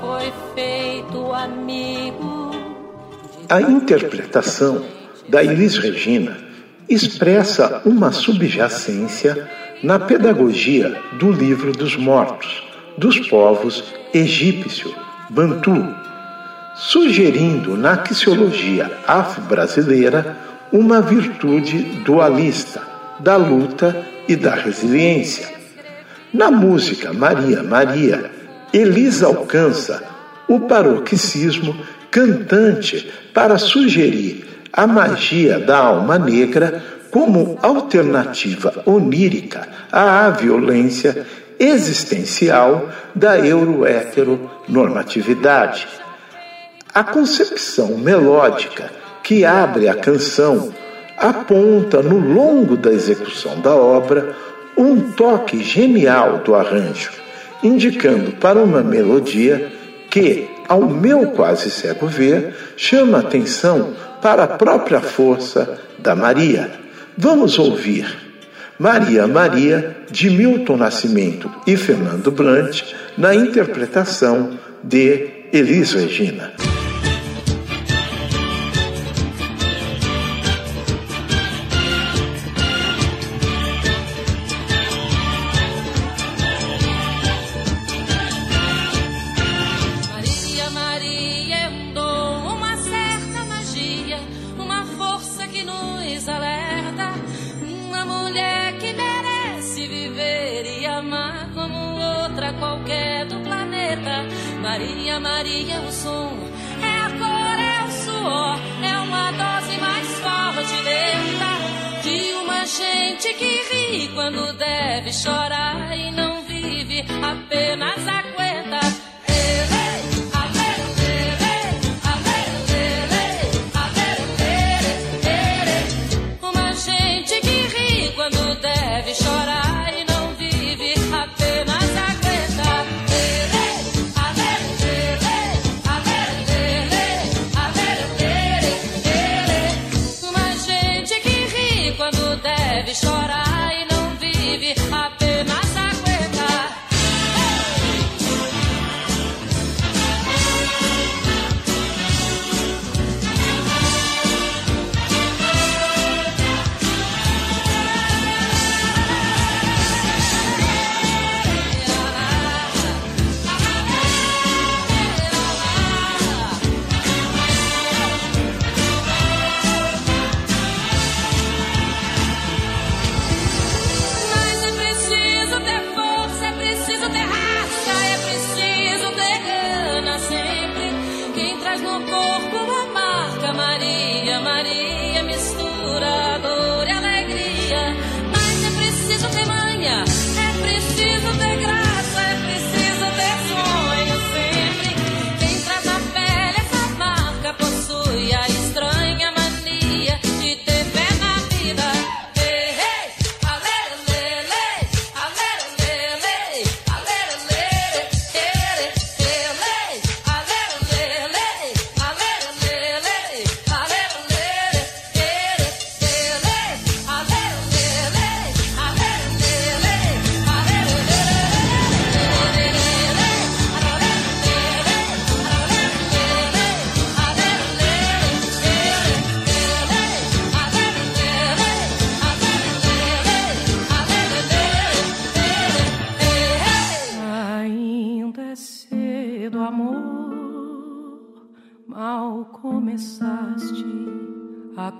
Foi feito, amigo? A interpretação da Elis Regina expressa uma subjacência na pedagogia do livro dos mortos, dos povos egípcio, bantu, sugerindo na axiologia afro-brasileira uma virtude dualista da luta e da resiliência. Na música Maria Maria, Elis alcança o paroxismo cantante para sugerir a magia da alma negra como alternativa onírica à violência existencial da euroheteronormatividade. A concepção melódica que abre a canção aponta no longo da execução da obra um toque genial do arranjo, indicando para uma melodia que, ao meu quase cego ver, chama atenção para a própria força da Maria. Vamos ouvir Maria Maria, de Milton Nascimento e Fernando Brant, na interpretação de Elis Regina. Qualquer do planeta. Maria, Maria é o som, é a cor, é o suor, é uma dose mais forte lenta de uma gente que ri quando deve chorar e não vive, apenas aguenta.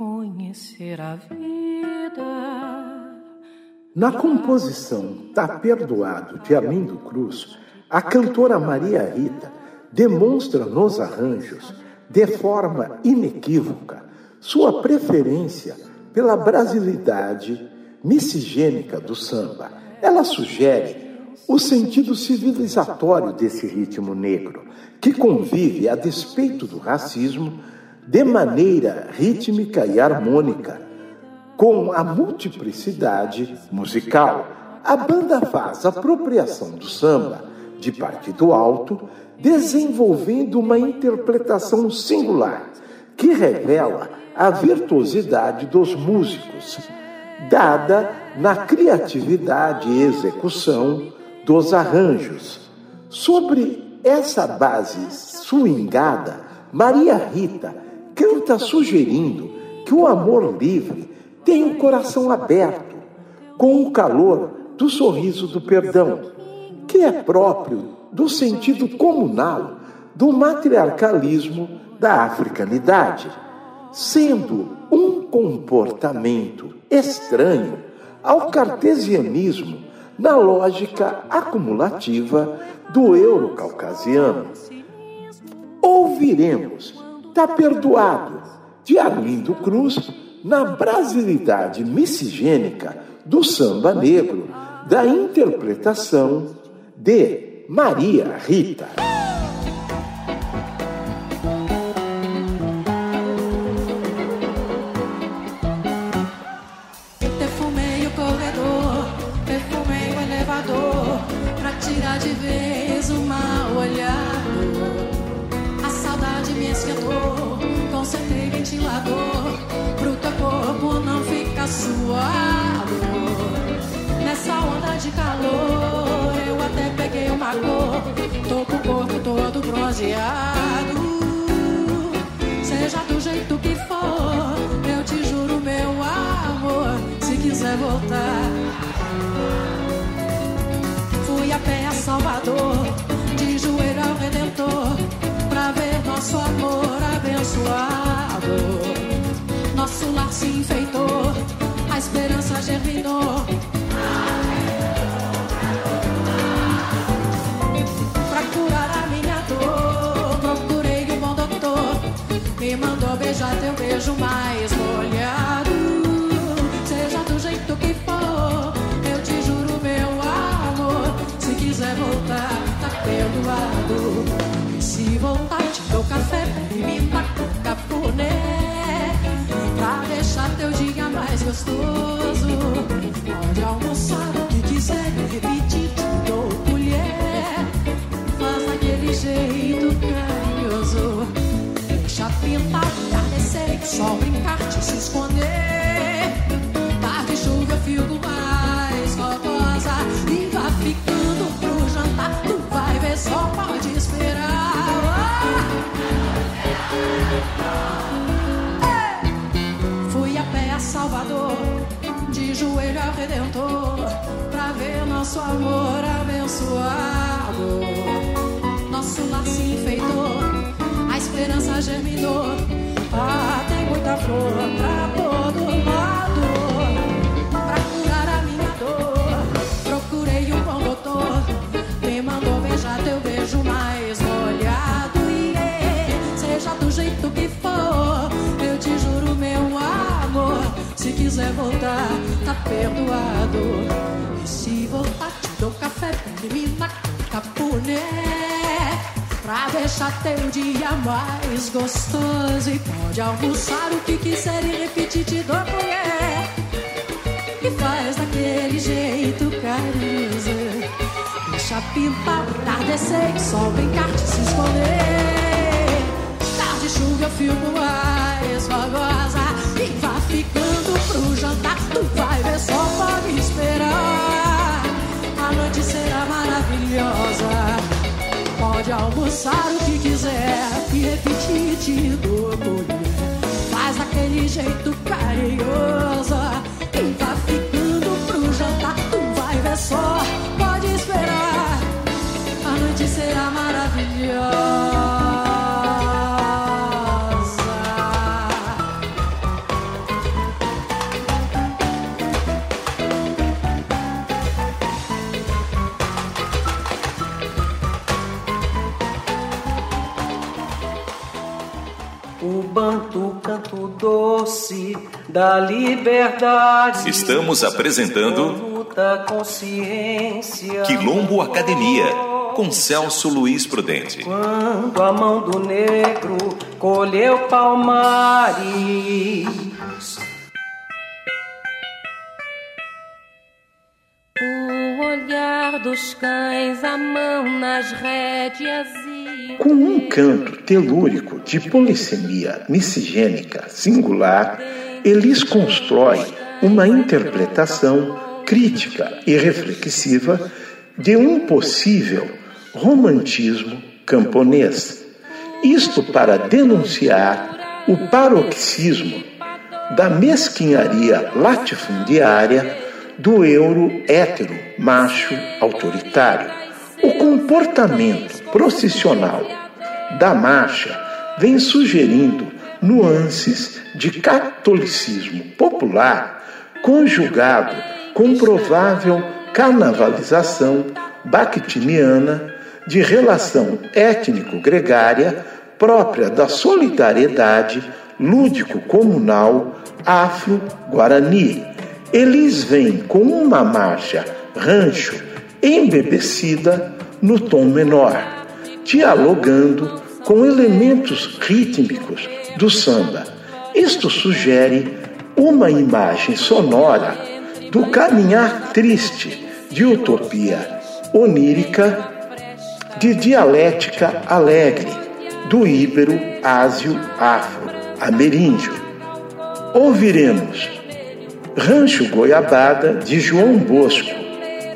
Conhecer a vida. Na composição Tá Perdoado de Arlindo Cruz, a cantora Maria Rita demonstra nos arranjos, de forma inequívoca, sua preferência pela brasilidade miscigênica do samba. Ela sugere o sentido civilizatório desse ritmo negro, que convive, a despeito do racismo, de maneira rítmica e harmônica, com a multiplicidade musical. A banda faz apropriação do samba de partido alto, desenvolvendo uma interpretação singular que revela a virtuosidade dos músicos, dada na criatividade e execução dos arranjos. Sobre essa base swingada, Maria Rita canta sugerindo que o amor livre tem o coração aberto, com o calor do sorriso do perdão, que é próprio do sentido comunal do matriarcalismo da africanidade, sendo um comportamento estranho ao cartesianismo na lógica acumulativa do euro-caucasiano. Ouviremos Tá Perdoado, de Arlindo Cruz, na brasilidade miscigênica do samba negro, da interpretação de Maria Rita. Bronzeado. Seja do jeito que for, eu te juro, meu amor, se quiser voltar. Fui a pé a Salvador, de joelho ao Redentor, pra ver nosso amor abençoado. Nosso lar se enfeitou, a esperança germinou. Beijo mais molhado. Seja do jeito que for, eu te juro, meu amor. Se quiser voltar, tá perdoado. Se voltar, te dou café, pimenta com cafuné. Pra deixar teu dia mais gostoso. Pode almoçar só brincar de se esconder. Tarde chuva, eu fico mais gostosa. E vai ficando pro jantar. Tu vai ver, só pode esperar. Fui a pé a Salvador, de joelho ao Redentor, pra ver nosso amor abençoado. Nosso lar se enfeitou, a esperança germinou. Ah, muita pra todo lado. Pra curar a minha dor, procurei um bom doutor. Me mandou beijar teu beijo mais molhado. Yeah, seja do jeito que for, eu te juro, meu amor. Se quiser voltar, tá perdoado. E se voltar, te dou café, menina, capuné. Pra deixar teu dia mais gostoso E pode almoçar o que quiser e repetir te dou colher. E faz daquele jeito carinhoso. Deixa pintar, tardecer sol brincar de se esconder. Tarde chuva eu fico mais fogosa E vai ficando pro jantar Tu vai ver, só pode esperar. A noite será maravilhosa Pode almoçar o que quiser e repetir te dou Faz daquele jeito carinhoso da liberdade. Estamos apresentando luta consciência. Quilombo Academia com Celso Luiz Prudente. Quando a mão do negro colheu palmares. O olhar dos cães, a mão nas rédeas e... Com um canto telúrico de polissemia miscigênica singular, Elis constrói uma interpretação crítica e reflexiva de um possível romantismo camponês. Isto para denunciar o paroxismo da mesquinharia latifundiária do euro hétero macho autoritário. O comportamento processional da marcha vem sugerindo nuances de catolicismo popular conjugado com provável carnavalização bactiniana de relação étnico-gregária própria da solidariedade lúdico-comunal afro-guarani. Eles vêm com uma marcha rancho embebecida no tom menor, dialogando com elementos rítmicos do samba. Isto sugere uma imagem sonora do caminhar triste de utopia onírica, de dialética alegre, do íbero ásio afro ameríndio. Ouviremos Rancho Goiabada de João Bosco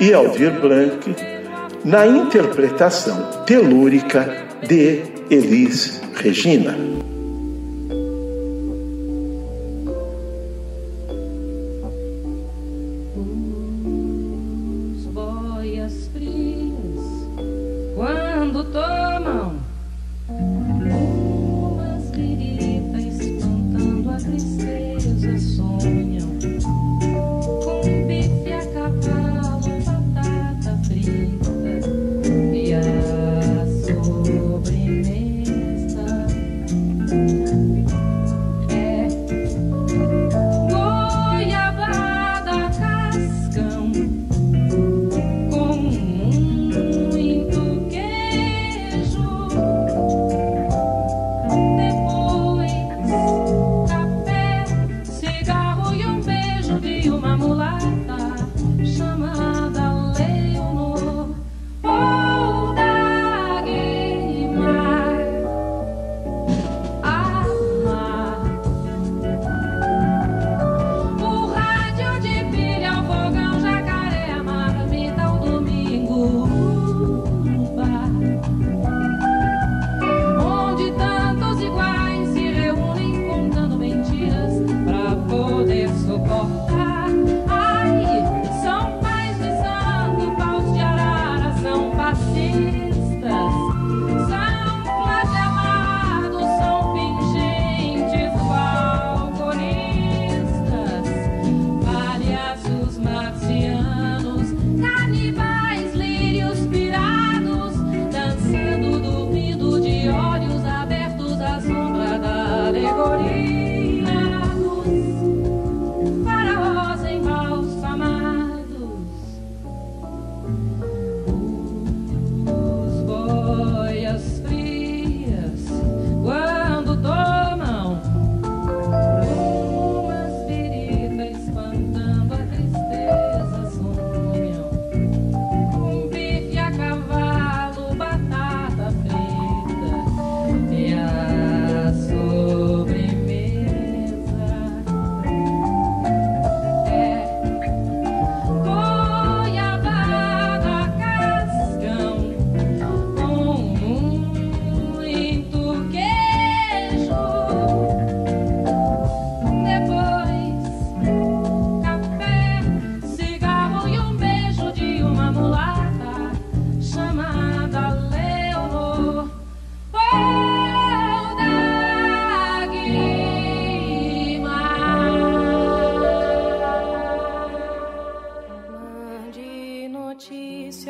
e Aldir Blanc na interpretação telúrica de Elis Regina.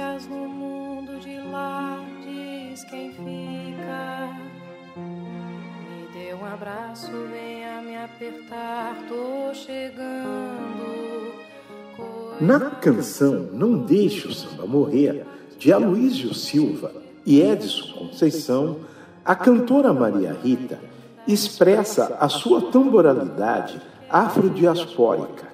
vivências no mundo de lá, diz quem fica. Me dê um abraço, venha me apertar, tô chegando. Na canção Não Deixe o Samba Morrer, de Aloísio Silva e Edson Conceição, a cantora Maria Rita expressa a sua tamboralidade afrodiaspórica.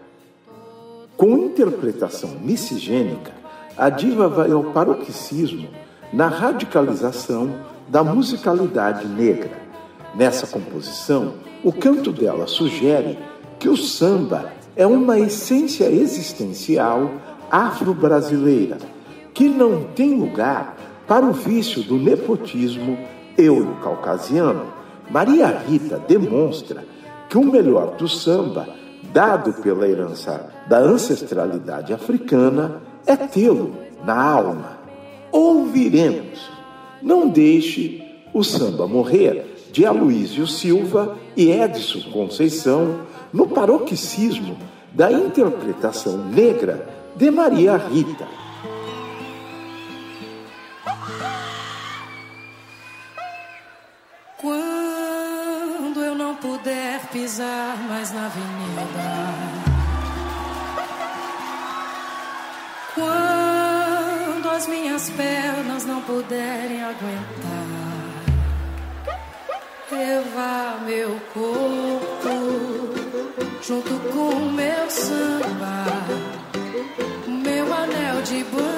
Com interpretação miscigênica, a diva vai ao paroxismo na radicalização da musicalidade negra. Nessa composição, o canto dela sugere que o samba é uma essência existencial afro-brasileira que não tem lugar para o vício do nepotismo euro-caucasiano. Maria Rita demonstra que o melhor do samba, dado pela herança da ancestralidade africana, é tê-lo na alma. Ouviremos Não Deixe o Samba Morrer, de Aloísio Silva e Edson Conceição, no paroxismo da interpretação negra de Maria Rita. Puderem aguentar. Levar meu corpo junto com meu samba, meu anel de bamba,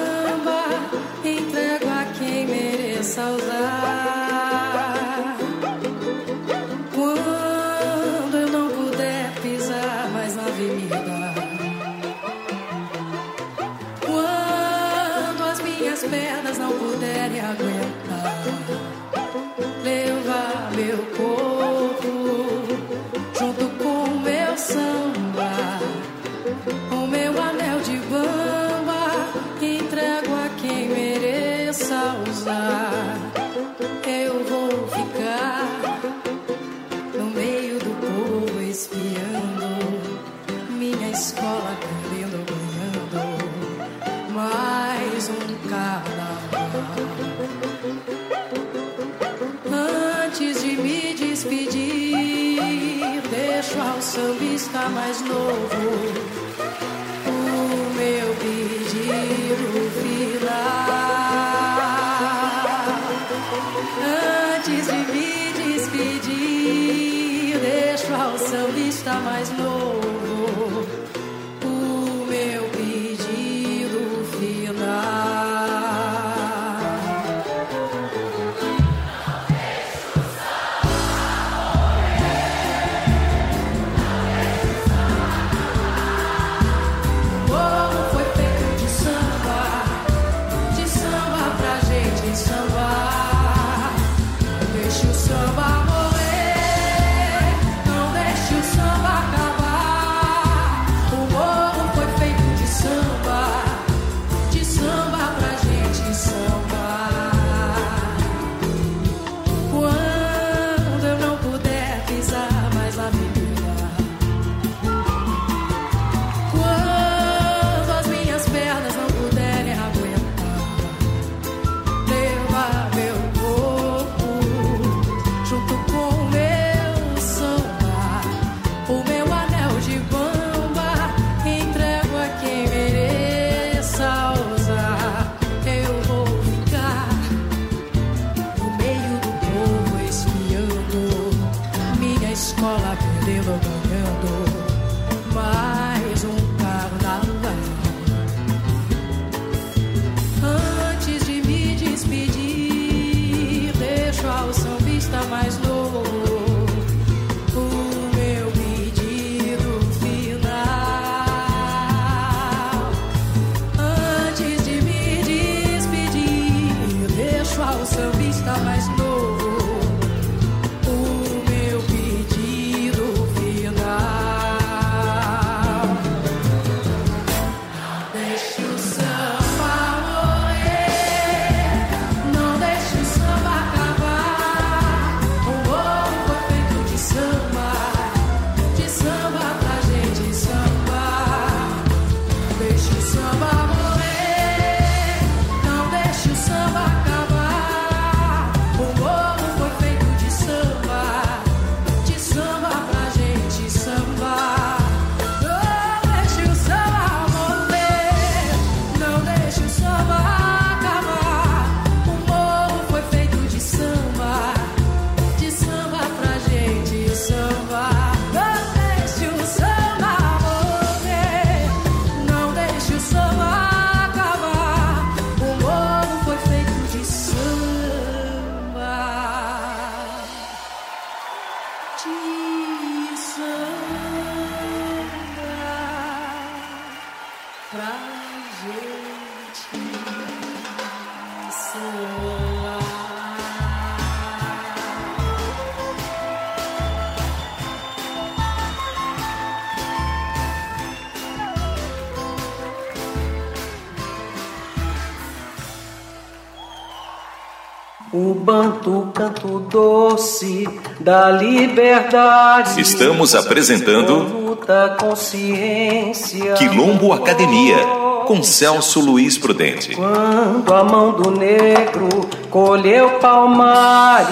canto doce da liberdade. Estamos apresentando luta consciência. Quilombo Academia com Celso Luiz Prudente. Quando a mão do negro colheu palmares.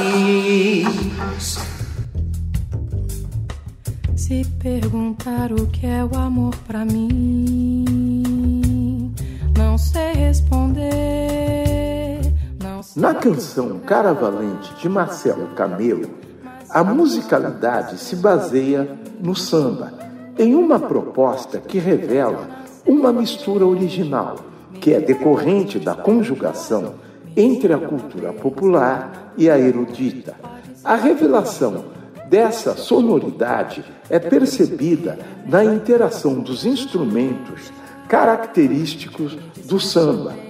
Se perguntar o que é o amor para mim, não sei responder. Na canção Cara Valente de Marcelo Camelo, a musicalidade se baseia no samba, em uma proposta que revela uma mistura original, que é decorrente da conjugação entre a cultura popular e a erudita. A revelação dessa sonoridade é percebida na interação dos instrumentos característicos do samba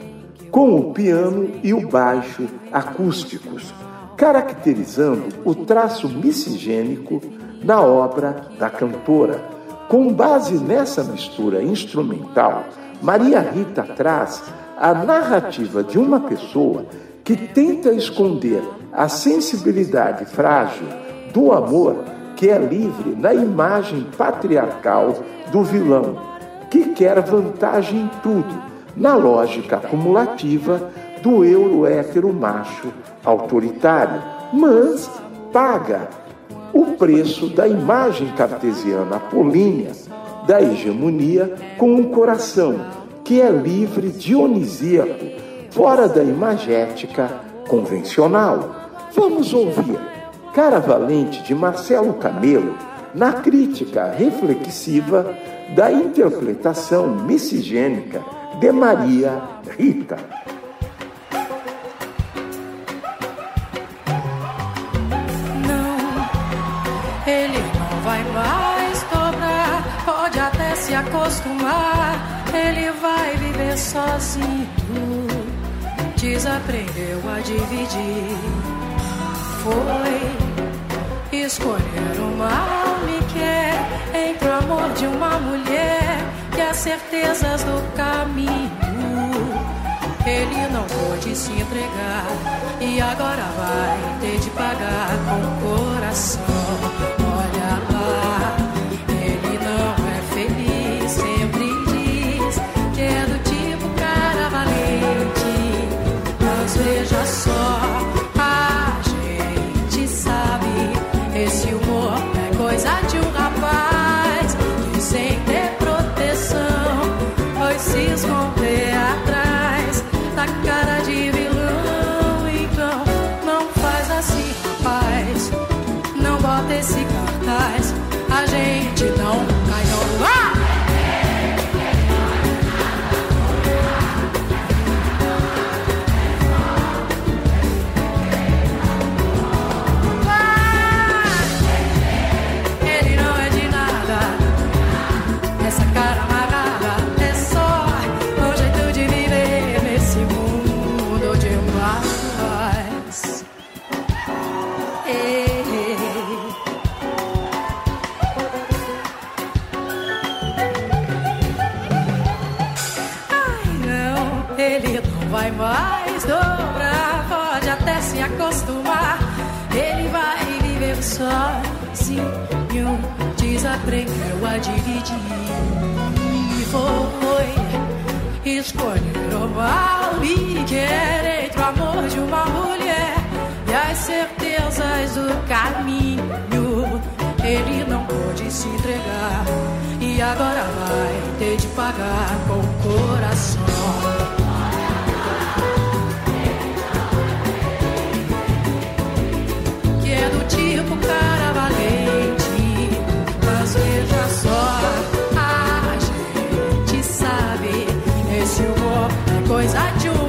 com o piano e o baixo acústicos, caracterizando o traço miscigênico na obra da cantora. Com base nessa mistura instrumental, Maria Rita traz a narrativa de uma pessoa que tenta esconder a sensibilidade frágil do amor que é livre na imagem patriarcal do vilão, que quer vantagem em tudo na lógica acumulativa do euro hétero macho autoritário, mas paga o preço da imagem cartesiana apolínea da hegemonia com um coração que é livre dionisíaco, fora da imagética convencional. Vamos ouvir Cara Valente de Marcelo Camelo na crítica reflexiva da interpretação miscigênica de Maria Rita. Não, ele não vai mais dobrar, pode até se acostumar, ele vai viver sozinho. Desaprendeu a dividir, foi escolher o mal me quer entre o amor de uma mulher que as certezas do caminho. Ele não pôde se entregar e agora vai ter de pagar com o coração. Olha lá, Ele vai viver sozinho, desaprendeu a dividir. Foi escolher o mal e quer entre o amor de uma mulher e as certezas do caminho. Ele não pôde se entregar e agora vai ter de pagar com o coração. Tipo cara valente. Mas veja só, a gente sabe, esse humor é coisa de um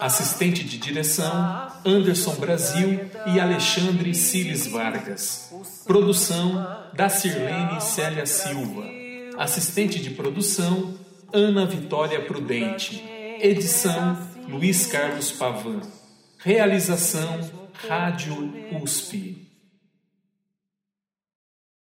Assistente de direção: Anderson Brasil e Alexandre Ciles Vargas. Produção: da Sirlene Célia Silva. Assistente de produção: Ana Vitória Prudente. Edição: Luiz Carlos Pavan. Realização: Rádio USP.